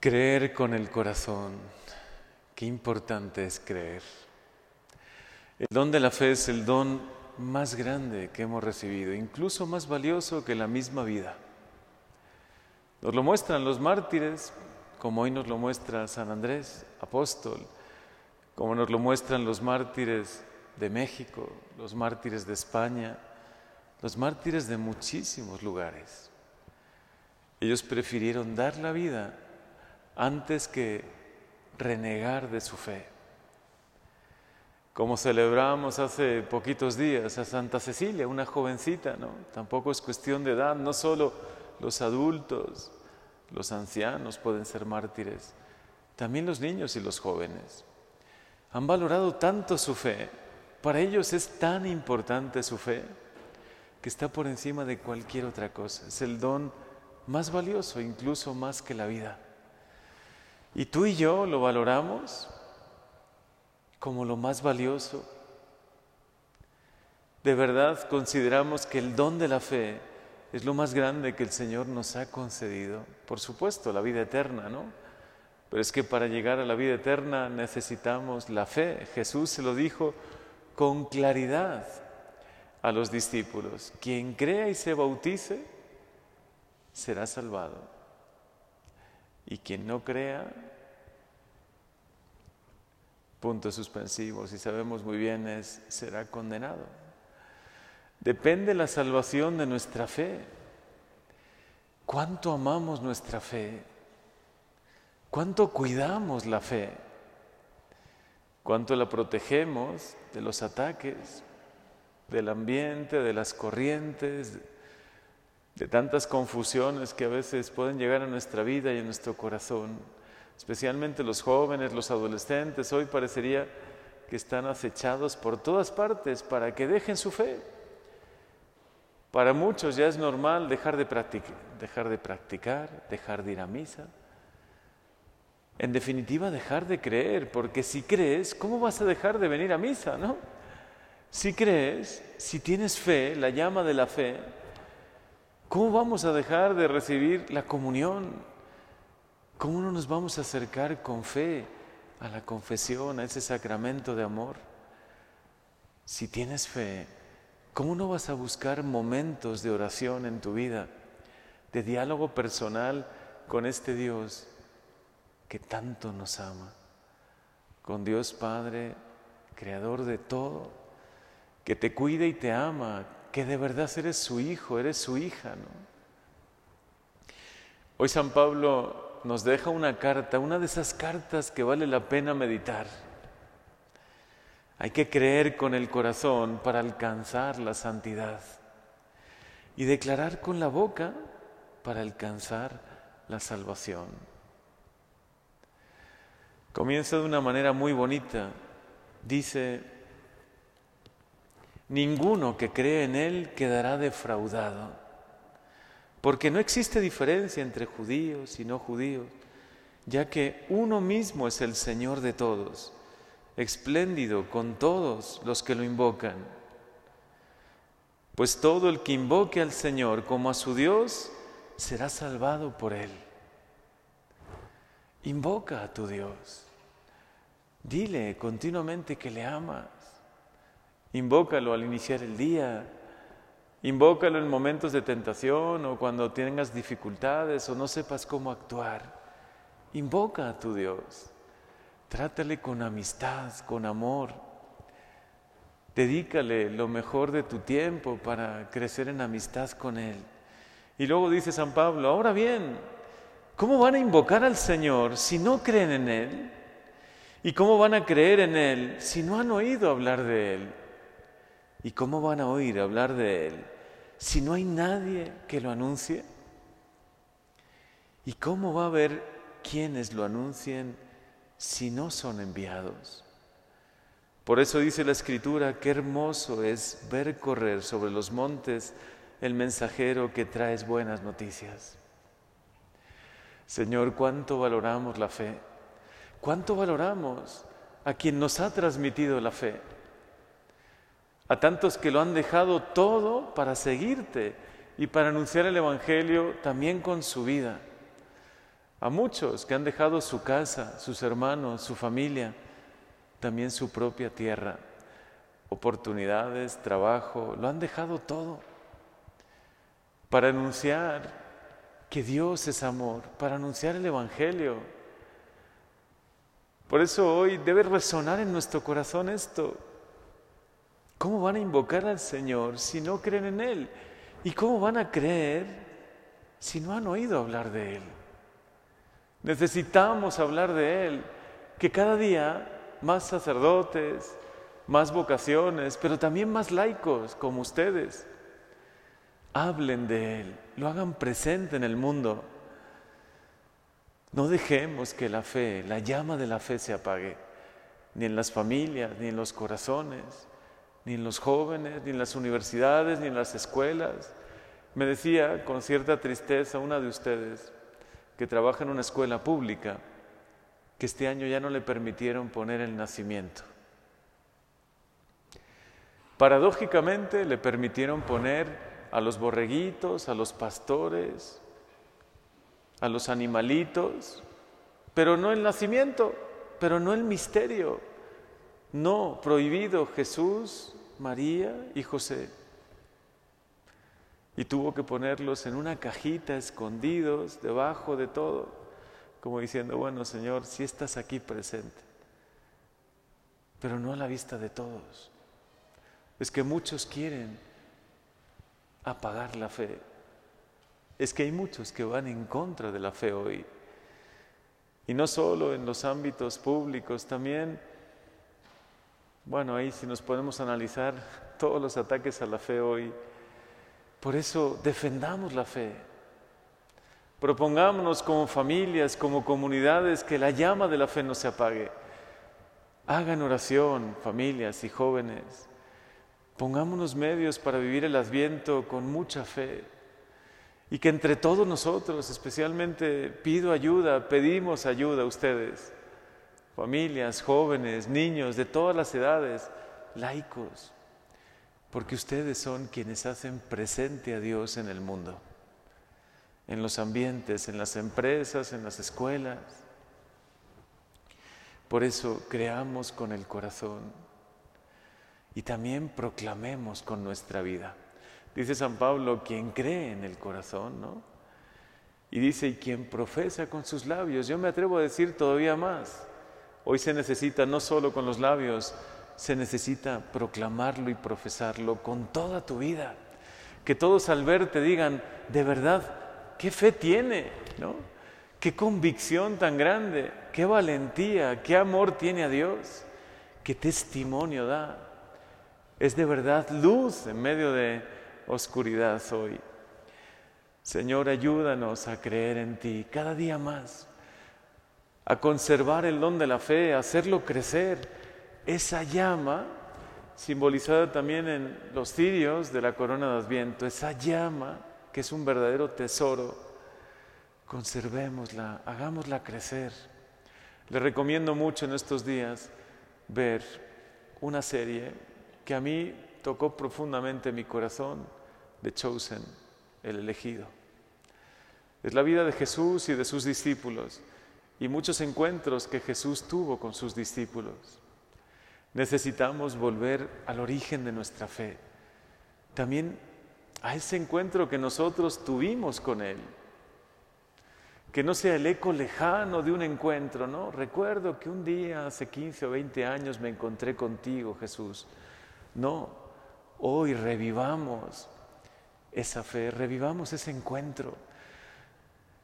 Creer con el corazón. Qué importante es creer. El don de la fe es el don más grande que hemos recibido, incluso más valioso que la misma vida. Nos lo muestran los mártires, como hoy nos lo muestra San Andrés, apóstol, como nos lo muestran los mártires de México, los mártires de España, los mártires de muchísimos lugares. Ellos prefirieron dar la vida antes que renegar de su fe. Como celebramos hace poquitos días a Santa Cecilia, una jovencita, ¿no? Tampoco es cuestión de edad, no solo los adultos, los ancianos pueden ser mártires, también los niños y los jóvenes. Han valorado tanto su fe, para ellos es tan importante su fe, que está por encima de cualquier otra cosa. Es el don más valioso, incluso más que la vida. Y tú y yo lo valoramos como lo más valioso. De verdad consideramos que el don de la fe es lo más grande que el Señor nos ha concedido. Por supuesto, la vida eterna, ¿no? Pero es que para llegar a la vida eterna necesitamos la fe. Jesús se lo dijo con claridad a los discípulos. Quien crea y se bautice será salvado. Y quien no crea, puntos suspensivos, y sabemos muy bien, es, será condenado. Depende la salvación de nuestra fe. ¿Cuánto amamos nuestra fe? ¿Cuánto cuidamos la fe? ¿Cuánto la protegemos de los ataques, del ambiente, de las corrientes, de tantas confusiones que a veces pueden llegar a nuestra vida y a nuestro corazón, especialmente los jóvenes, los adolescentes, hoy parecería que están acechados por todas partes para que dejen su fe. Para muchos ya es normal dejar de, practicar, dejar de practicar, dejar de ir a misa. En definitiva, dejar de creer, porque si crees, ¿cómo vas a dejar de venir a misa, no? Si crees, si tienes fe, la llama de la fe, ¿Cómo vamos a dejar de recibir la comunión? ¿Cómo no nos vamos a acercar con fe a la confesión, a ese sacramento de amor? Si tienes fe, ¿cómo no vas a buscar momentos de oración en tu vida, de diálogo personal con este Dios que tanto nos ama? Con Dios Padre, Creador de todo, que te cuida y te ama, que de verdad eres su hijo, eres su hija. ¿no? Hoy San Pablo nos deja una carta, una de esas cartas que vale la pena meditar. Hay que creer con el corazón para alcanzar la santidad y declarar con la boca para alcanzar la salvación. Comienza de una manera muy bonita. Dice, ninguno que cree en Él quedará defraudado, porque no existe diferencia entre judíos y no judíos, ya que uno mismo es el Señor de todos, espléndido con todos los que lo invocan. Pues todo el que invoque al Señor como a su Dios será salvado por Él. Invoca a tu Dios. Dile continuamente que le amas. Invócalo al iniciar el día, invócalo en momentos de tentación o cuando tengas dificultades o no sepas cómo actuar. Invoca a tu Dios, trátale con amistad, con amor. Dedícale lo mejor de tu tiempo para crecer en amistad con Él. Y luego dice San Pablo, ahora bien, ¿cómo van a invocar al Señor si no creen en Él? ¿Y cómo van a creer en Él si no han oído hablar de Él? ¿Y cómo van a oír hablar de Él si no hay nadie que lo anuncie? ¿Y cómo va a haber quienes lo anuncien si no son enviados? Por eso dice la Escritura, qué hermoso es ver correr sobre los montes el mensajero que traes buenas noticias. Señor, cuánto valoramos la fe, cuánto valoramos a quien nos ha transmitido la fe a tantos que lo han dejado todo para seguirte y para anunciar el Evangelio también con su vida. a muchos que han dejado su casa, sus hermanos, su familia, también su propia tierra, oportunidades, trabajo, lo han dejado todo para anunciar que Dios es amor, para anunciar el Evangelio. Por eso hoy debe resonar en nuestro corazón esto. ¿Cómo van a invocar al Señor si no creen en Él? ¿Y cómo van a creer si no han oído hablar de Él? Necesitamos hablar de Él, que cada día más sacerdotes, más vocaciones, pero también más laicos como ustedes, hablen de Él, lo hagan presente en el mundo. No dejemos que la fe, la llama de la fe se apague, ni en las familias, ni en los corazones, ni en los jóvenes, ni en las universidades, ni en las escuelas. Me decía con cierta tristeza una de ustedes, que trabaja en una escuela pública, que este año ya no le permitieron poner el nacimiento. Paradójicamente le permitieron poner a los borreguitos, a los pastores, a los animalitos, pero no el nacimiento, pero no el misterio. No, prohibido Jesús, María y José y tuvo que ponerlos en una cajita escondidos debajo de todo, como diciendo, bueno Señor, si estás aquí presente, pero no a la vista de todos. Es que muchos quieren apagar la fe. Es que hay muchos que van en contra de la fe hoy. Y no solo en los ámbitos públicos, también, bueno, ahí si nos podemos analizar todos los ataques a la fe hoy, por eso defendamos la fe. Propongámonos como familias, como comunidades, que la llama de la fe no se apague. Hagan oración, familias y jóvenes. Pongámonos medios para vivir el adviento con mucha fe. Y que entre todos nosotros, especialmente pido ayuda, pedimos ayuda a ustedes, familias, jóvenes, niños de todas las edades, laicos porque ustedes son quienes hacen presente a Dios en el mundo, en los ambientes, en las empresas, en las escuelas. Por eso creamos con el corazón y también proclamemos con nuestra vida. Dice San Pablo, quien cree en el corazón, ¿no? Y dice, y quien profesa con sus labios. Yo me atrevo a decir todavía más. Hoy se necesita no solo con los labios, se necesita proclamarlo y profesarlo con toda tu vida. Que todos al verte digan, de verdad, qué fe tiene, ¿no? Qué convicción tan grande, qué valentía, qué amor tiene a Dios, qué testimonio da. Es de verdad luz en medio de oscuridad hoy. Señor, ayúdanos a creer en ti cada día más, a conservar el don de la fe, a hacerlo crecer esa llama, simbolizada también en los cirios de la corona de Adviento, esa llama que es un verdadero tesoro, conservémosla, hagámosla crecer. Le recomiendo mucho en estos días ver una serie que a mí tocó profundamente mi corazón, de Chosen, el elegido. Es la vida de Jesús y de sus discípulos y muchos encuentros que Jesús tuvo con sus discípulos. Necesitamos volver al origen de nuestra fe, también a ese encuentro que nosotros tuvimos con Él. Que no sea el eco lejano de un encuentro, ¿no? Recuerdo que un día, hace 15 o 20 años, me encontré contigo, Jesús. No, hoy revivamos esa fe, revivamos ese encuentro.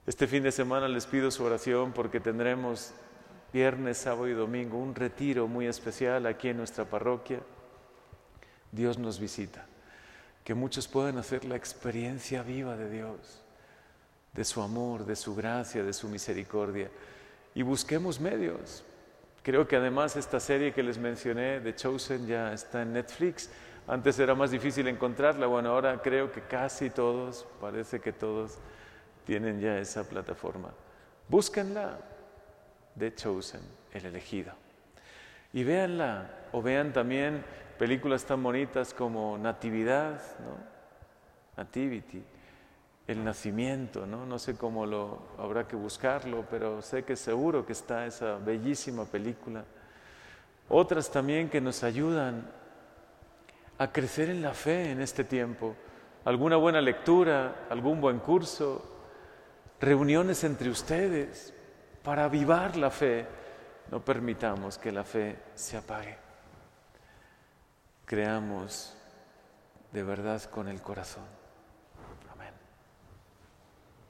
Este fin de semana les pido su oración porque tendremos viernes, sábado y domingo, un retiro muy especial aquí en nuestra parroquia. Dios nos visita. Que muchos puedan hacer la experiencia viva de Dios, de su amor, de su gracia, de su misericordia. Y busquemos medios. Creo que además esta serie que les mencioné, de Chosen, ya está en Netflix. Antes era más difícil encontrarla, bueno, ahora creo que casi todos, parece que todos tienen ya esa plataforma. Búsquenla, de Chosen, el elegido. Y véanla, o vean también películas tan bonitas como Natividad, ¿no? Nativity, el nacimiento, ¿no? No sé cómo lo habrá que buscarlo, pero sé que seguro que está esa bellísima película. Otras también que nos ayudan a crecer en la fe en este tiempo. Alguna buena lectura, algún buen curso, reuniones entre ustedes para avivar la fe. No permitamos que la fe se apague. Creamos de verdad con el corazón.